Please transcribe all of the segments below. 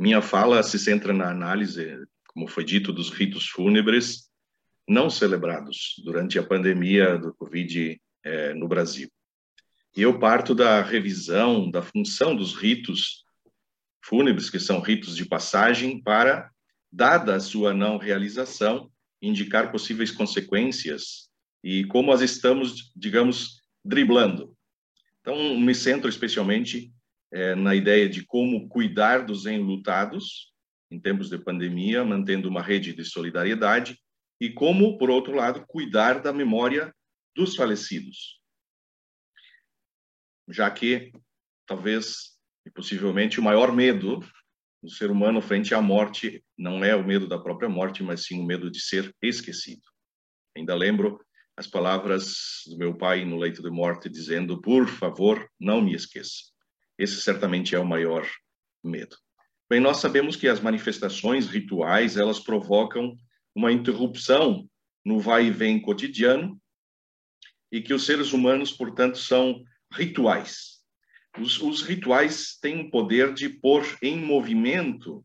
Minha fala se centra na análise, como foi dito, dos ritos fúnebres não celebrados durante a pandemia do Covid eh, no Brasil. E eu parto da revisão da função dos ritos fúnebres, que são ritos de passagem, para, dada a sua não realização, indicar possíveis consequências e como as estamos, digamos, driblando. Então, me centro especialmente é, na ideia de como cuidar dos enlutados em tempos de pandemia, mantendo uma rede de solidariedade, e como, por outro lado, cuidar da memória dos falecidos. Já que, talvez, e possivelmente, o maior medo do ser humano frente à morte não é o medo da própria morte, mas sim o medo de ser esquecido. Ainda lembro as palavras do meu pai no leito de morte dizendo: "Por favor, não me esqueça". Esse certamente é o maior medo. Bem, nós sabemos que as manifestações rituais, elas provocam uma interrupção no vai e vem cotidiano e que os seres humanos, portanto, são rituais. Os, os rituais têm o poder de pôr em movimento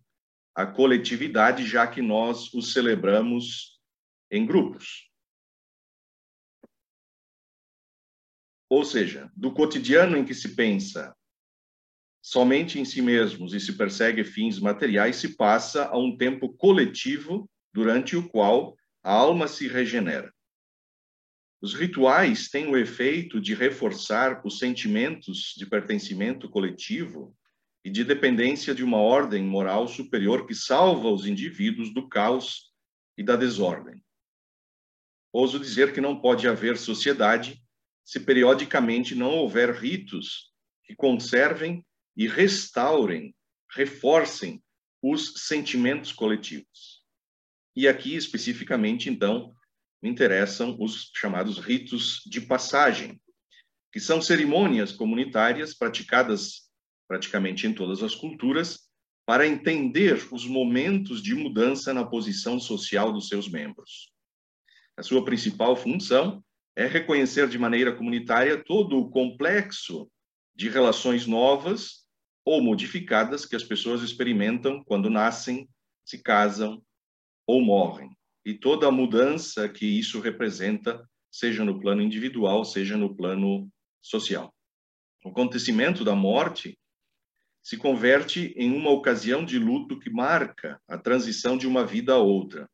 a coletividade, já que nós os celebramos em grupos. Ou seja, do cotidiano em que se pensa somente em si mesmos e se persegue fins materiais, se passa a um tempo coletivo durante o qual a alma se regenera. Os rituais têm o efeito de reforçar os sentimentos de pertencimento coletivo e de dependência de uma ordem moral superior que salva os indivíduos do caos e da desordem. Ouso dizer que não pode haver sociedade se periodicamente não houver ritos que conservem e restaurem, reforcem os sentimentos coletivos. E aqui, especificamente, então, me interessam os chamados ritos de passagem, que são cerimônias comunitárias praticadas praticamente em todas as culturas para entender os momentos de mudança na posição social dos seus membros. A sua principal função é reconhecer de maneira comunitária todo o complexo de relações novas ou modificadas que as pessoas experimentam quando nascem, se casam ou morrem. E toda a mudança que isso representa, seja no plano individual, seja no plano social. O acontecimento da morte se converte em uma ocasião de luto que marca a transição de uma vida a outra.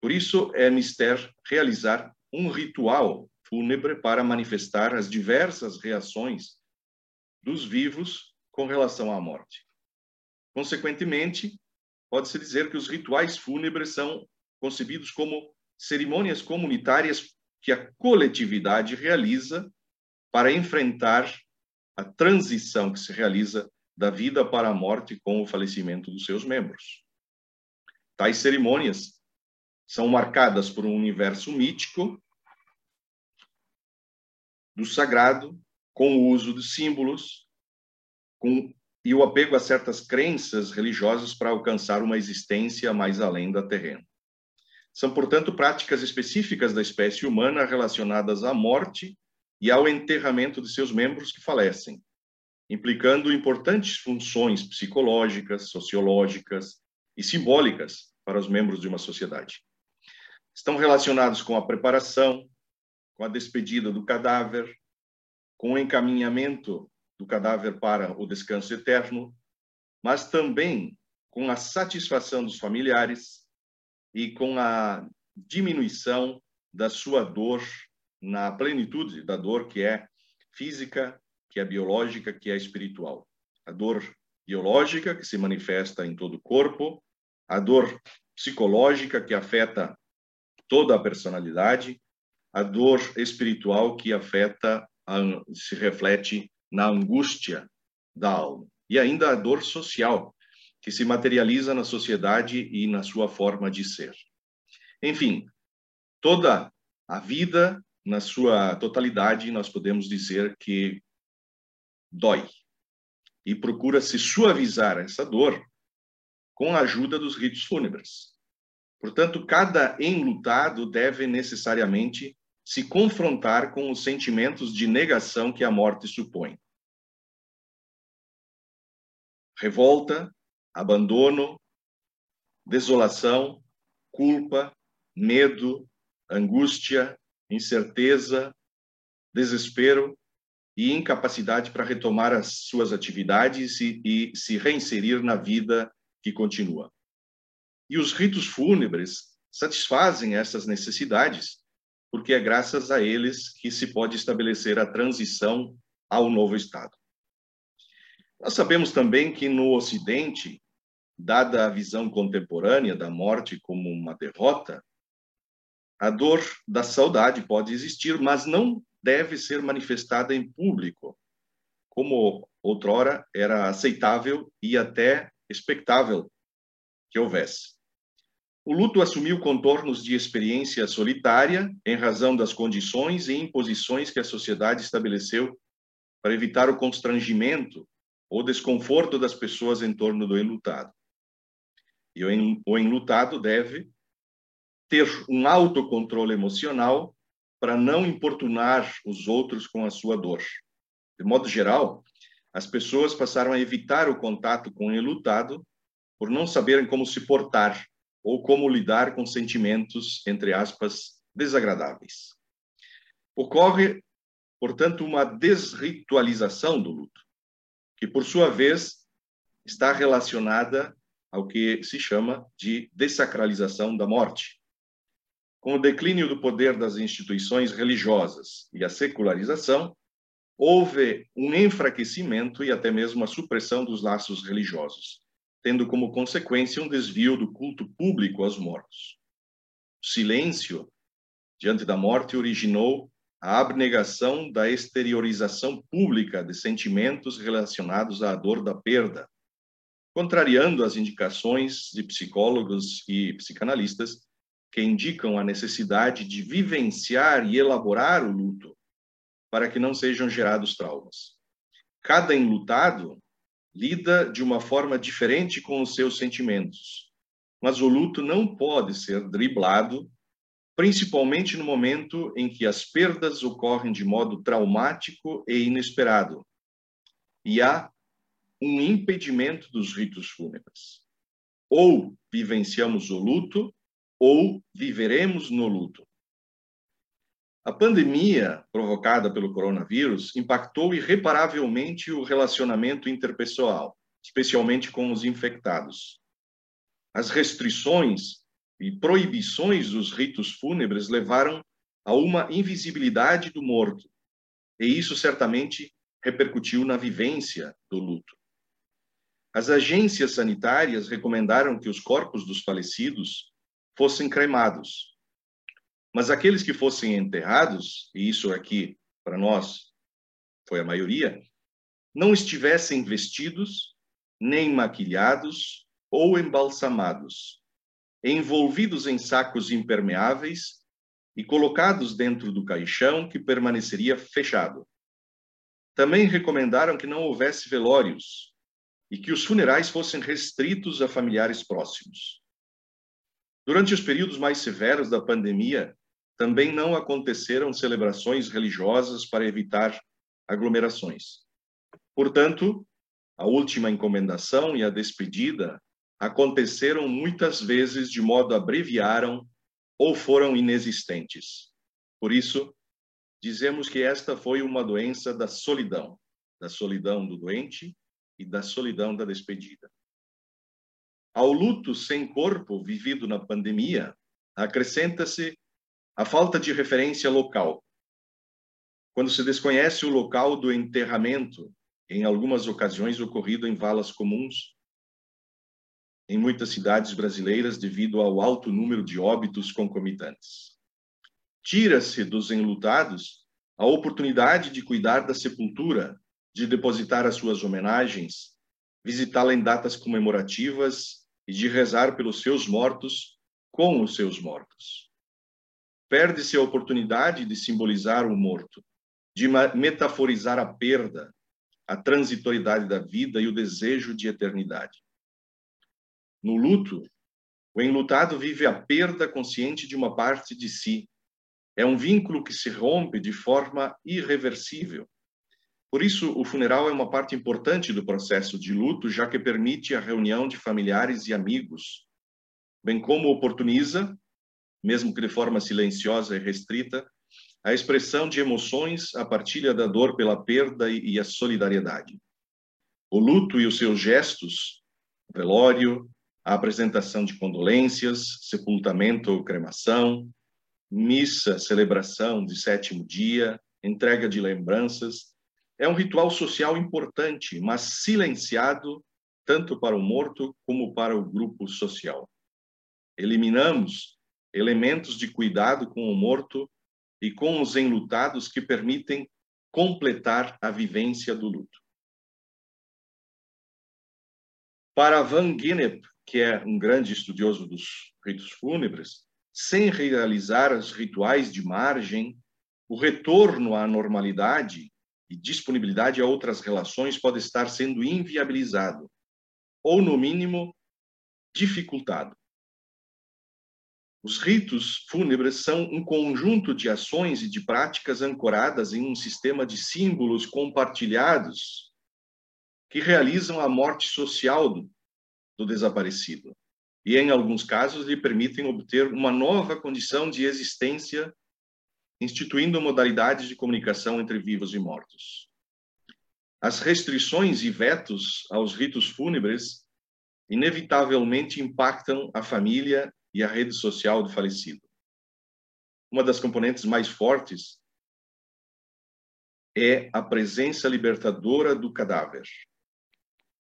Por isso é mister realizar um ritual fúnebre para manifestar as diversas reações dos vivos com relação à morte. Consequentemente, pode-se dizer que os rituais fúnebres são concebidos como cerimônias comunitárias que a coletividade realiza para enfrentar a transição que se realiza da vida para a morte com o falecimento dos seus membros. Tais cerimônias são marcadas por um universo mítico do sagrado, com o uso de símbolos, com, e o apego a certas crenças religiosas para alcançar uma existência mais além da terrena. São, portanto, práticas específicas da espécie humana relacionadas à morte e ao enterramento de seus membros que falecem, implicando importantes funções psicológicas, sociológicas e simbólicas para os membros de uma sociedade. Estão relacionados com a preparação, com a despedida do cadáver, com o encaminhamento do cadáver para o descanso eterno, mas também com a satisfação dos familiares e com a diminuição da sua dor na plenitude da dor que é física, que é biológica, que é espiritual. A dor biológica que se manifesta em todo o corpo, a dor psicológica que afeta toda a personalidade, a dor espiritual que afeta, se reflete na angústia da alma. E ainda a dor social, que se materializa na sociedade e na sua forma de ser. Enfim, toda a vida, na sua totalidade, nós podemos dizer que dói. E procura-se suavizar essa dor com a ajuda dos ritos fúnebres. Portanto, cada enlutado deve necessariamente se confrontar com os sentimentos de negação que a morte supõe. Revolta, abandono, desolação, culpa, medo, angústia, incerteza, desespero e incapacidade para retomar as suas atividades e, e se reinserir na vida que continua. E os ritos fúnebres satisfazem essas necessidades, porque é graças a eles que se pode estabelecer a transição ao novo estado. Nós sabemos também que no Ocidente, dada a visão contemporânea da morte como uma derrota, a dor da saudade pode existir, mas não deve ser manifestada em público, como outrora era aceitável e até expectável que houvesse. O luto assumiu contornos de experiência solitária em razão das condições e imposições que a sociedade estabeleceu para evitar o constrangimento ou desconforto das pessoas em torno do enlutado. E o enlutado deve ter um autocontrole emocional para não importunar os outros com a sua dor. De modo geral, as pessoas passaram a evitar o contato com o enlutado por não saberem como se portar ou como lidar com sentimentos, entre aspas, desagradáveis. Ocorre, portanto, uma desritualização do luto, que, por sua vez, está relacionada ao que se chama de desacralização da morte. Com o declínio do poder das instituições religiosas e a secularização, houve um enfraquecimento e até mesmo a supressão dos laços religiosos, tendo como consequência um desvio do culto público aos mortos. O silêncio diante da morte originou a abnegação da exteriorização pública de sentimentos relacionados à dor da perda, contrariando as indicações de psicólogos e psicanalistas que indicam a necessidade de vivenciar e elaborar o luto para que não sejam gerados traumas. Cada enlutado lida de uma forma diferente com os seus sentimentos, mas o luto não pode ser driblado, principalmente no momento em que as perdas ocorrem de modo traumático e inesperado. E há um impedimento dos ritos fúnebres. Ou vivenciamos o luto, ou viveremos no luto. A pandemia provocada pelo coronavírus impactou irreparavelmente o relacionamento interpessoal, especialmente com os infectados. As restrições e proibições dos ritos fúnebres levaram a uma invisibilidade do morto, e isso certamente repercutiu na vivência do luto. As agências sanitárias recomendaram que os corpos dos falecidos fossem cremados. Mas aqueles que fossem enterrados, e isso aqui para nós foi a maioria, não estivessem vestidos, nem maquilhados ou embalsamados, envolvidos em sacos impermeáveis e colocados dentro do caixão que permaneceria fechado. Também recomendaram que não houvesse velórios, e que os funerais fossem restritos a familiares próximos. Durante os períodos mais severos da pandemia, também não aconteceram celebrações religiosas para evitar aglomerações. Portanto, a última encomendação e a despedida aconteceram muitas vezes de modo abreviaram ou foram inexistentes. Por isso, dizemos que esta foi uma doença da solidão, da solidão do doente e da solidão da despedida. Ao luto sem corpo vivido na pandemia, acrescenta-se a falta de referência local. Quando se desconhece o local do enterramento, em algumas ocasiões ocorrido em valas comuns, em muitas cidades brasileiras devido ao alto número de óbitos concomitantes. Tira-se dos enlutados a oportunidade de cuidar da sepultura de depositar as suas homenagens, visitá-la em datas comemorativas e de rezar pelos seus mortos com os seus mortos. Perde-se a oportunidade de simbolizar o morto, de metaforizar a perda, a transitoriedade da vida e o desejo de eternidade. No luto, o enlutado vive a perda consciente de uma parte de si. É um vínculo que se rompe de forma irreversível Por isso, o funeral é uma parte importante do processo de luto, já que permite a reunião de familiares e amigos, bem como oportuniza, mesmo que de forma silenciosa e restrita, a expressão de emoções, a partilha da dor pela perda e a solidariedade. O luto e os seus gestos, velório, a apresentação de condolências, sepultamento ou cremação, missa, celebração de sétimo dia, entrega de lembranças, é um ritual social importante, mas silenciado tanto para o morto como para o grupo social. Eliminamos elementos de cuidado com o morto e com os enlutados que permitem completar a vivência do luto. Para Van Gennep, que é um grande estudioso dos ritos fúnebres, sem realizar os rituais de margem, o retorno à normalidade e disponibilidade a outras relações pode estar sendo inviabilizado, ou, no mínimo, dificultado. Os ritos fúnebres são um conjunto de ações e de práticas ancoradas em um sistema de símbolos compartilhados que realizam a morte social do, do desaparecido e, em alguns casos, lhe permitem obter uma nova condição de existência, instituindo modalidades de comunicação entre vivos e mortos. As restrições e vetos aos ritos fúnebres inevitavelmente impactam a família e a rede social do falecido. Uma das componentes mais fortes é a presença libertadora do cadáver.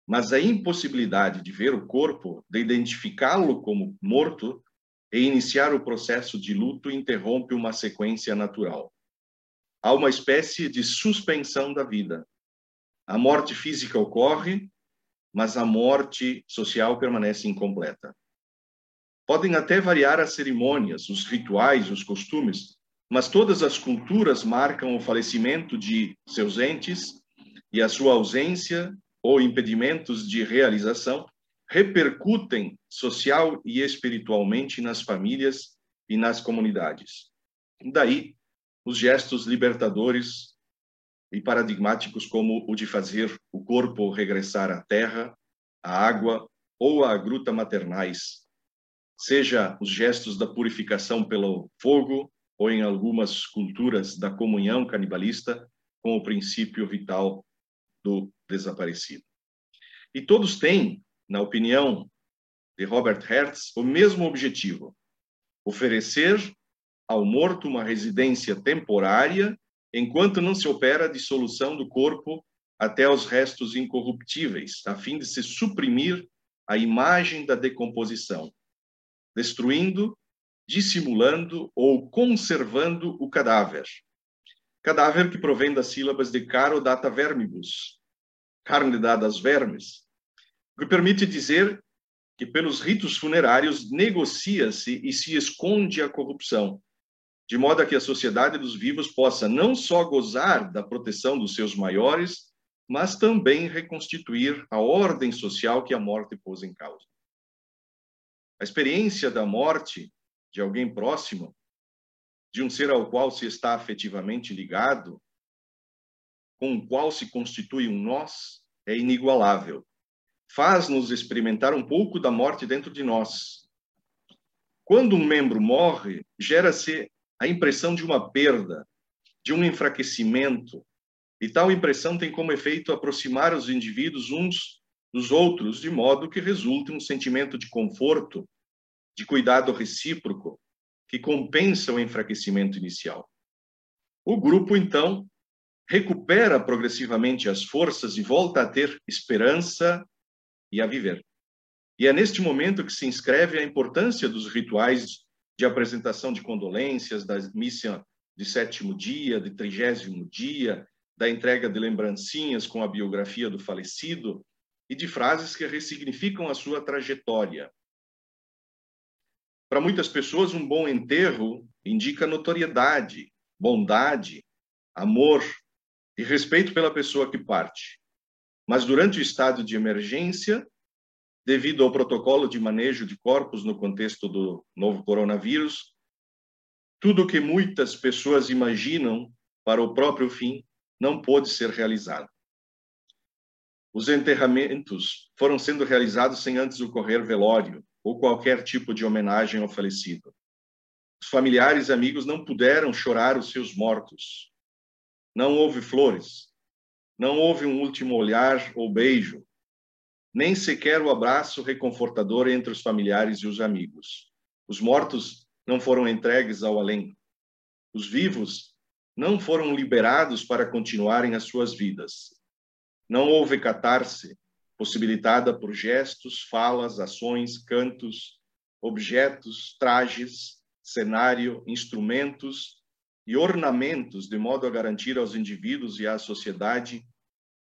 Mas a impossibilidade de ver o corpo, de identificá-lo como morto e iniciar o processo de luto interrompe uma sequência natural. Há uma espécie de suspensão da vida. A morte física ocorre, mas a morte social permanece incompleta. Podem até variar as cerimônias, os rituais, os costumes, mas todas as culturas marcam o falecimento de seus entes e a sua ausência ou impedimentos de realização repercutem social e espiritualmente nas famílias e nas comunidades. Daí os gestos libertadores e paradigmáticos como o de fazer o corpo regressar à terra, à água ou à gruta maternais, seja os gestos da purificação pelo fogo ou em algumas culturas da comunhão canibalista com o princípio vital do desaparecido. E todos têm, na opinião de Robert Hertz, o mesmo objetivo: oferecer ao morto uma residência temporária enquanto não se opera a dissolução do corpo até os restos incorruptíveis, a fim de se suprimir a imagem da decomposição destruindo, dissimulando ou conservando o cadáver. Cadáver que provém das sílabas de caro data vermibus, carne dada aos vermes, o que permite dizer que pelos ritos funerários negocia-se e se esconde a corrupção, de modo a que a sociedade dos vivos possa não só gozar da proteção dos seus maiores, mas também reconstituir a ordem social que a morte pôs em causa. A experiência da morte de alguém próximo, de um ser ao qual se está afetivamente ligado, com o qual se constitui um nós, é inigualável. Faz-nos experimentar um pouco da morte dentro de nós. Quando um membro morre, gera-se a impressão de uma perda, de um enfraquecimento, e tal impressão tem como efeito aproximar os indivíduos uns dos outros, de modo que resulte um sentimento de conforto, de cuidado recíproco, que compensa o enfraquecimento inicial. O grupo, então, recupera progressivamente as forças e volta a ter esperança e a viver. E é neste momento que se inscreve a importância dos rituais de apresentação de condolências, da missa de sétimo dia, de trigésimo dia, da entrega de lembrancinhas com a biografia do falecido, e de frases que ressignificam a sua trajetória. Para muitas pessoas, um bom enterro indica notoriedade, bondade, amor e respeito pela pessoa que parte. Mas durante o estado de emergência, devido ao protocolo de manejo de corpos no contexto do novo coronavírus, tudo o que muitas pessoas imaginam para o próprio fim não pôde ser realizado. Os enterramentos foram sendo realizados sem antes ocorrer velório ou qualquer tipo de homenagem ao falecido. Os familiares e amigos não puderam chorar os seus mortos. Não houve flores, não houve um último olhar ou beijo, nem sequer o abraço reconfortador entre os familiares e os amigos. Os mortos não foram entregues ao além. Os vivos não foram liberados para continuarem as suas vidas. Não houve catarse possibilitada por gestos, falas, ações, cantos, objetos, trajes, cenário, instrumentos e ornamentos, de modo a garantir aos indivíduos e à sociedade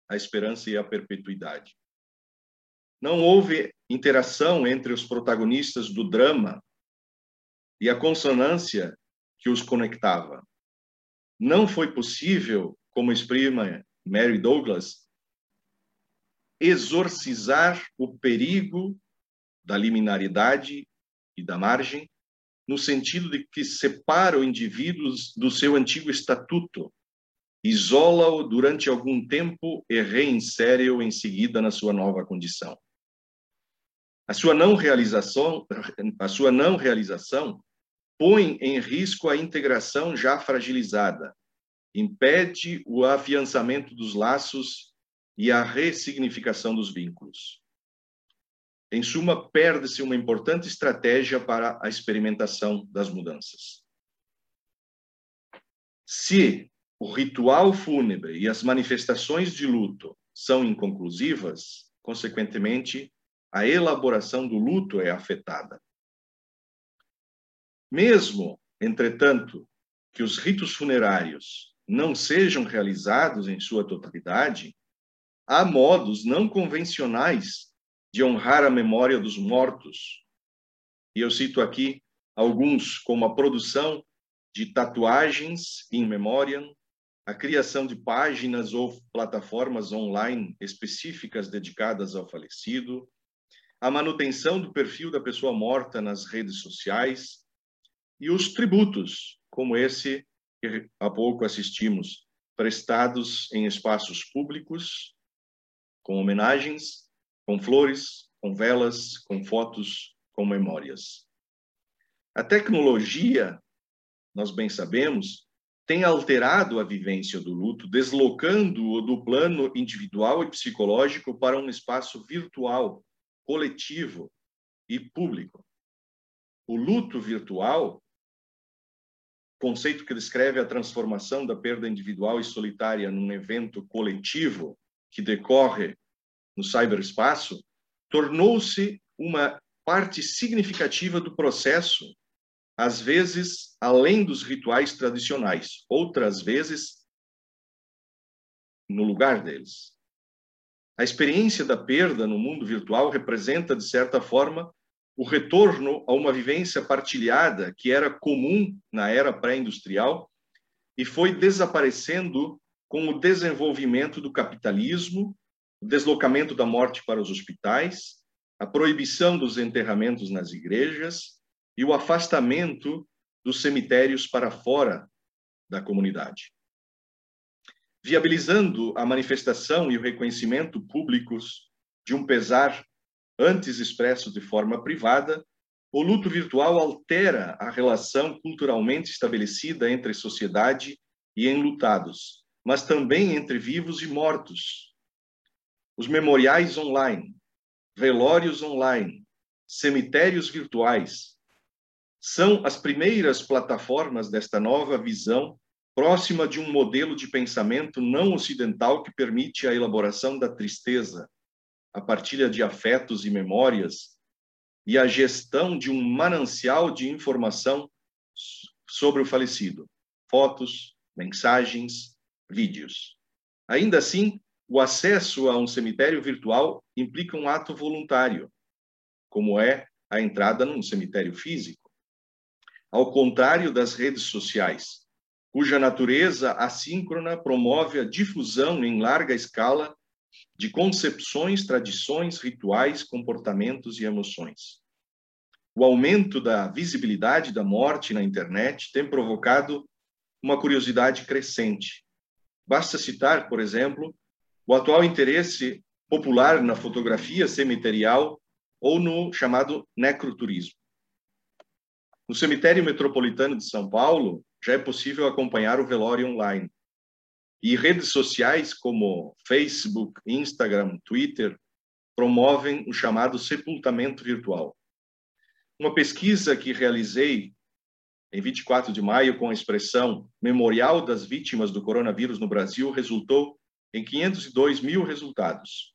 a esperança e a perpetuidade. Não houve interação entre os protagonistas do drama e a consonância que os conectava. Não foi possível, como exprime Mary Douglas, exorcizar o perigo da liminaridade e da margem, no sentido de que separa o indivíduo do seu antigo estatuto, isola-o durante algum tempo e reinsere-o em seguida na sua nova condição. A sua não realização, a sua não realização põe em risco a integração já fragilizada, impede o afiançamento dos laços e a ressignificação dos vínculos. Em suma, perde-se uma importante estratégia para a experimentação das mudanças. Se o ritual fúnebre e as manifestações de luto são inconclusivas, consequentemente, a elaboração do luto é afetada. Mesmo, entretanto, que os ritos funerários não sejam realizados em sua totalidade, há modos não convencionais de honrar a memória dos mortos. E eu cito aqui alguns, como a produção de tatuagens em memória, a criação de páginas ou plataformas online específicas dedicadas ao falecido, a manutenção do perfil da pessoa morta nas redes sociais e os tributos, como esse que há pouco assistimos, prestados em espaços públicos, com homenagens, com flores, com velas, com fotos, com memórias. A tecnologia, nós bem sabemos, tem alterado a vivência do luto, deslocando-o do plano individual e psicológico para um espaço virtual, coletivo e público. O luto virtual, conceito que descreve a transformação da perda individual e solitária num evento coletivo que decorre no cyberespaço, tornou-se uma parte significativa do processo, às vezes além dos rituais tradicionais, outras vezes no lugar deles. A experiência da perda no mundo virtual representa, de certa forma, o retorno a uma vivência partilhada que era comum na era pré-industrial e foi desaparecendo com o desenvolvimento do capitalismo, o deslocamento da morte para os hospitais, a proibição dos enterramentos nas igrejas e o afastamento dos cemitérios para fora da comunidade. Viabilizando a manifestação e o reconhecimento públicos de um pesar antes expresso de forma privada, o luto virtual altera a relação culturalmente estabelecida entre sociedade e enlutados, mas também entre vivos e mortos. Os memoriais online, velórios online, cemitérios virtuais são as primeiras plataformas desta nova visão próxima de um modelo de pensamento não ocidental que permite a elaboração da tristeza, a partilha de afetos e memórias e a gestão de um manancial de informação sobre o falecido, fotos, mensagens, vídeos. Ainda assim, o acesso a um cemitério virtual implica um ato voluntário, como é a entrada num cemitério físico. Ao contrário das redes sociais, cuja natureza assíncrona promove a difusão em larga escala de concepções, tradições, rituais, comportamentos e emoções. O aumento da visibilidade da morte na internet tem provocado uma curiosidade crescente Basta citar, por exemplo, o atual interesse popular na fotografia cemiterial ou no chamado necroturismo. No cemitério metropolitano de São Paulo, já é possível acompanhar o velório online. E redes sociais como Facebook, Instagram, Twitter promovem o chamado sepultamento virtual. Uma pesquisa que realizei em 24 de maio com a expressão Memorial das Vítimas do Coronavírus no Brasil resultou em 502 mil resultados.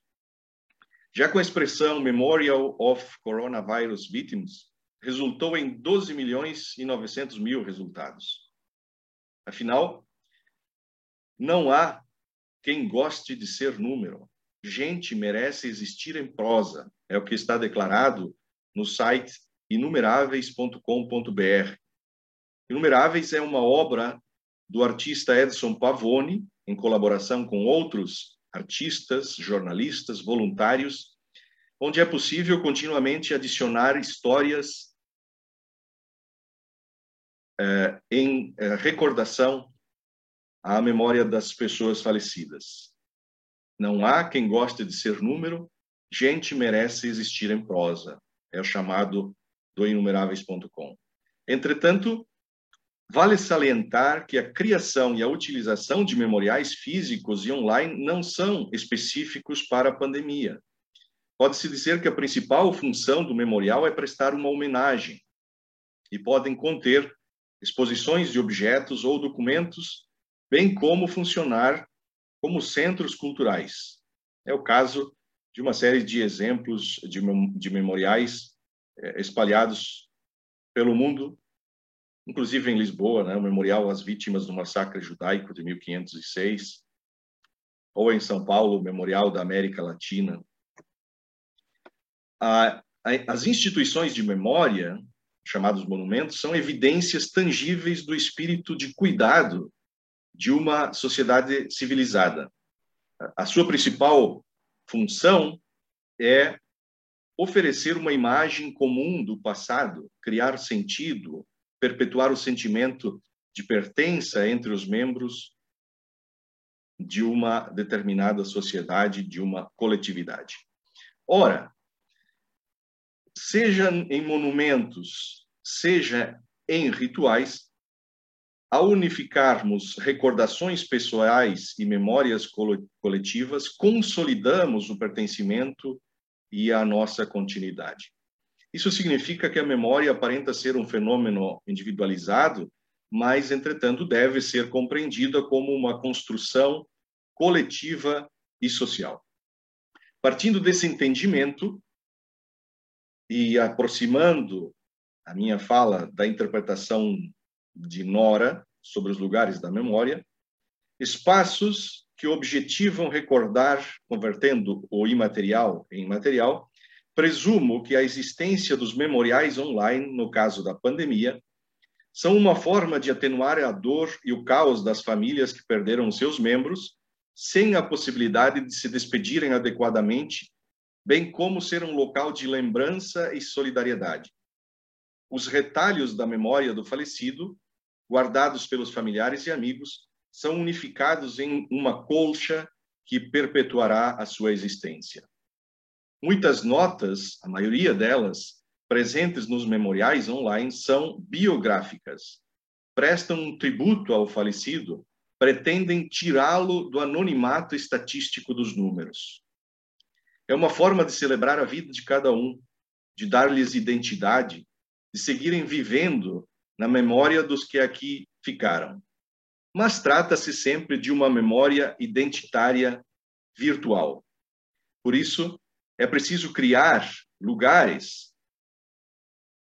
Já com a expressão Memorial of Coronavirus Victims, resultou em 12 milhões e 900 mil resultados. Afinal, não há quem goste de ser número. Gente merece existir em prosa, é o que está declarado no site inumeráveis.com.br. Inumeráveis é uma obra do artista Edson Pavone, em colaboração com outros artistas, jornalistas, voluntários, onde é possível continuamente adicionar histórias eh, em eh, recordação à memória das pessoas falecidas. Não há quem goste de ser número, gente merece existir em prosa. É o chamado do inumeráveis.com. Entretanto, vale salientar que a criação e a utilização de memoriais físicos e online não são específicos para a pandemia. Pode-se dizer que a principal função do memorial é prestar uma homenagem e podem conter exposições de objetos ou documentos, bem como funcionar como centros culturais. É o caso de uma série de exemplos de, de memoriais eh, espalhados pelo mundo, inclusive em Lisboa, né, o Memorial às Vítimas do Massacre Judaico de 1506, ou em São Paulo, o Memorial da América Latina. as instituições de memória chamados monumentos, são evidências tangíveis do espírito de cuidado de uma sociedade civilizada. A sua principal função é oferecer uma imagem comum do passado, criar sentido, perpetuar o sentimento de pertença entre os membros de uma determinada sociedade, de uma coletividade. Ora, seja em monumentos, seja em rituais, ao unificarmos recordações pessoais e memórias coletivas, consolidamos o pertencimento e a nossa continuidade. Isso significa que a memória aparenta ser um fenômeno individualizado, mas, entretanto, deve ser compreendida como uma construção coletiva e social. Partindo desse entendimento, e aproximando a minha fala da interpretação de Nora sobre os lugares da memória, espaços que objetivam recordar, convertendo o imaterial em material, presumo que a existência dos memoriais online, no caso da pandemia, são uma forma de atenuar a dor e o caos das famílias que perderam seus membros, sem a possibilidade de se despedirem adequadamente bem como ser um local de lembrança e solidariedade. Os retalhos da memória do falecido, guardados pelos familiares e amigos, são unificados em uma colcha que perpetuará a sua existência. Muitas notas, a maioria delas, presentes nos memoriais online, são biográficas. Prestam um tributo ao falecido, pretendem tirá-lo do anonimato estatístico dos números. É uma forma de celebrar a vida de cada um, de dar-lhes identidade, de seguirem vivendo na memória dos que aqui ficaram. Mas trata-se sempre de uma memória identitária virtual. Por isso, é preciso criar lugares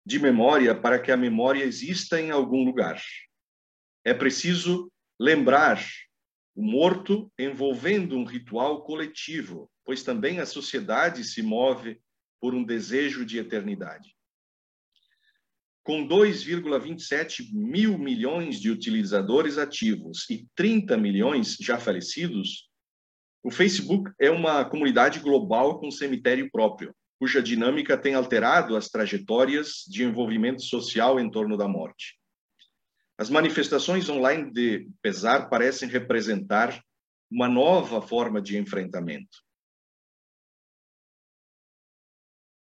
de memória para que a memória exista em algum lugar. É preciso lembrar o morto envolvendo um ritual coletivo, pois também a sociedade se move por um desejo de eternidade. Com 2,27 mil milhões de utilizadores ativos e 30 milhões já falecidos, o Facebook é uma comunidade global com cemitério próprio, cuja dinâmica tem alterado as trajetórias de envolvimento social em torno da morte. As manifestações online de pesar parecem representar uma nova forma de enfrentamento.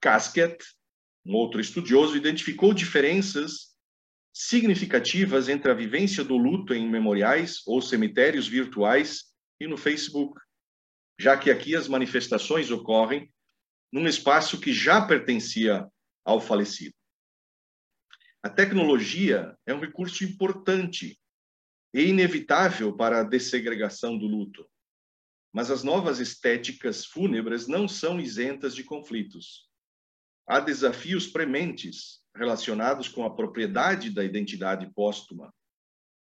Casket, um outro estudioso, identificou diferenças significativas entre a vivência do luto em memoriais ou cemitérios virtuais e no Facebook, já que aqui as manifestações ocorrem num espaço que já pertencia ao falecido. A tecnologia é um recurso importante e inevitável para a dessegregação do luto. Mas as novas estéticas fúnebres não são isentas de conflitos. Há desafios prementes relacionados com a propriedade da identidade póstuma,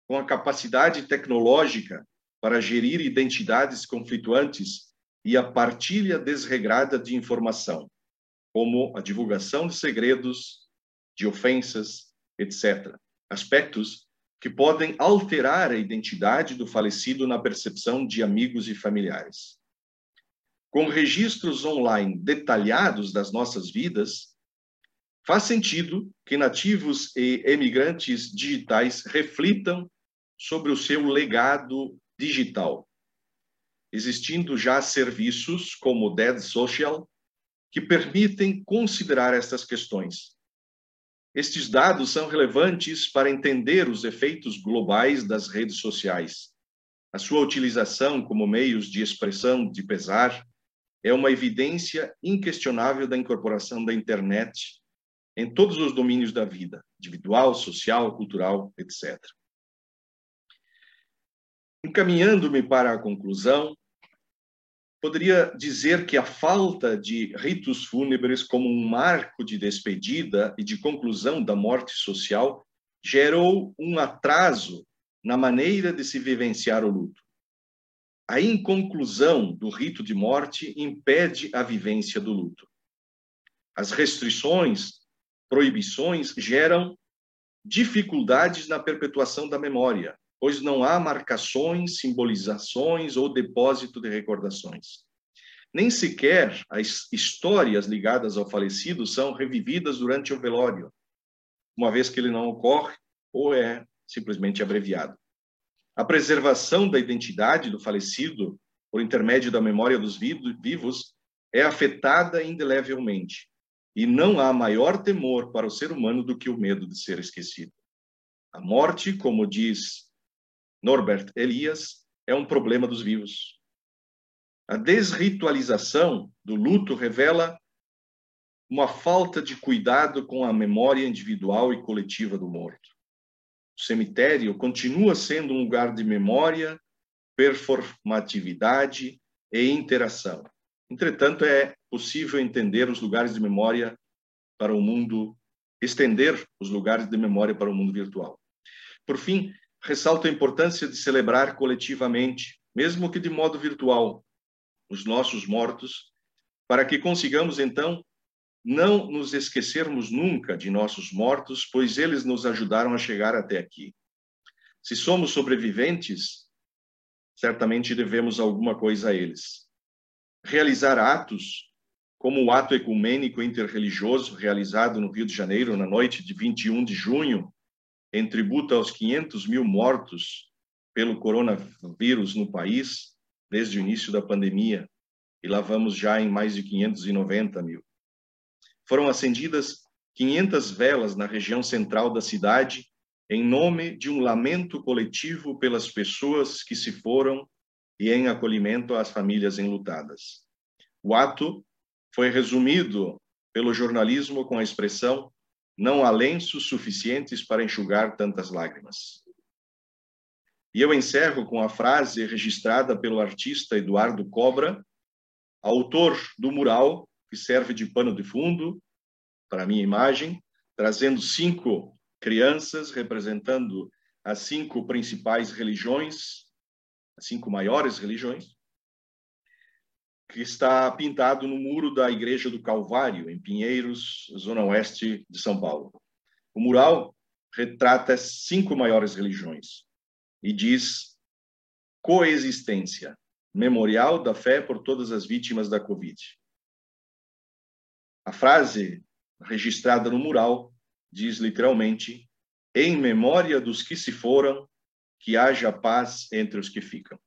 com a capacidade tecnológica para gerir identidades conflituantes e a partilha desregrada de informação, como a divulgação de segredos, de ofensas, etc. Aspectos que podem alterar a identidade do falecido na percepção de amigos e familiares. Com registros online detalhados das nossas vidas, faz sentido que nativos e emigrantes digitais reflitam sobre o seu legado digital, existindo já serviços como o Dead Social que permitem considerar estas questões estes dados são relevantes para entender os efeitos globais das redes sociais. A sua utilização como meios de expressão de pesar é uma evidência inquestionável da incorporação da internet em todos os domínios da vida, individual, social, cultural, etc. Encaminhando-me para a conclusão, poderia dizer que a falta de ritos fúnebres como um marco de despedida e de conclusão da morte social gerou um atraso na maneira de se vivenciar o luto. A inconclusão do rito de morte impede a vivência do luto. As restrições, proibições geram dificuldades na perpetuação da memória, pois não há marcações, simbolizações ou depósito de recordações. Nem sequer as histórias ligadas ao falecido são revividas durante o velório, uma vez que ele não ocorre ou é simplesmente abreviado. A preservação da identidade do falecido por intermédio da memória dos vivos é afetada indelevelmente, e não há maior temor para o ser humano do que o medo de ser esquecido. A morte, como diz Norbert Elias, é um problema dos vivos. A desritualização do luto revela uma falta de cuidado com a memória individual e coletiva do morto. O cemitério continua sendo um lugar de memória, performatividade e interação. Entretanto, é possível entender os lugares de memória para o mundo, estender os lugares de memória para o mundo virtual. Por fim, ressalto a importância de celebrar coletivamente, mesmo que de modo virtual, os nossos mortos, para que consigamos então não nos esquecermos nunca de nossos mortos, pois eles nos ajudaram a chegar até aqui. Se somos sobreviventes, certamente devemos alguma coisa a eles. Realizar atos, como o ato ecumênico interreligioso realizado no Rio de Janeiro na noite de 21 de junho, em tributo aos 500 mil mortos pelo coronavírus no país desde o início da pandemia, e lá vamos já em mais de 590 mil. Foram acendidas 500 velas na região central da cidade em nome de um lamento coletivo pelas pessoas que se foram e em acolhimento às famílias enlutadas. O ato foi resumido pelo jornalismo com a expressão não há lenços suficientes para enxugar tantas lágrimas. E eu encerro com a frase registrada pelo artista Eduardo Cobra, autor do mural que serve de pano de fundo para a minha imagem, trazendo cinco crianças representando as cinco principais religiões, as cinco maiores religiões, que está pintado no muro da Igreja do Calvário, em Pinheiros, zona oeste de São Paulo. O mural retrata cinco maiores religiões e diz coexistência, memorial da fé por todas as vítimas da Covid. A frase registrada no mural diz literalmente: em memória dos que se foram, que haja paz entre os que ficam.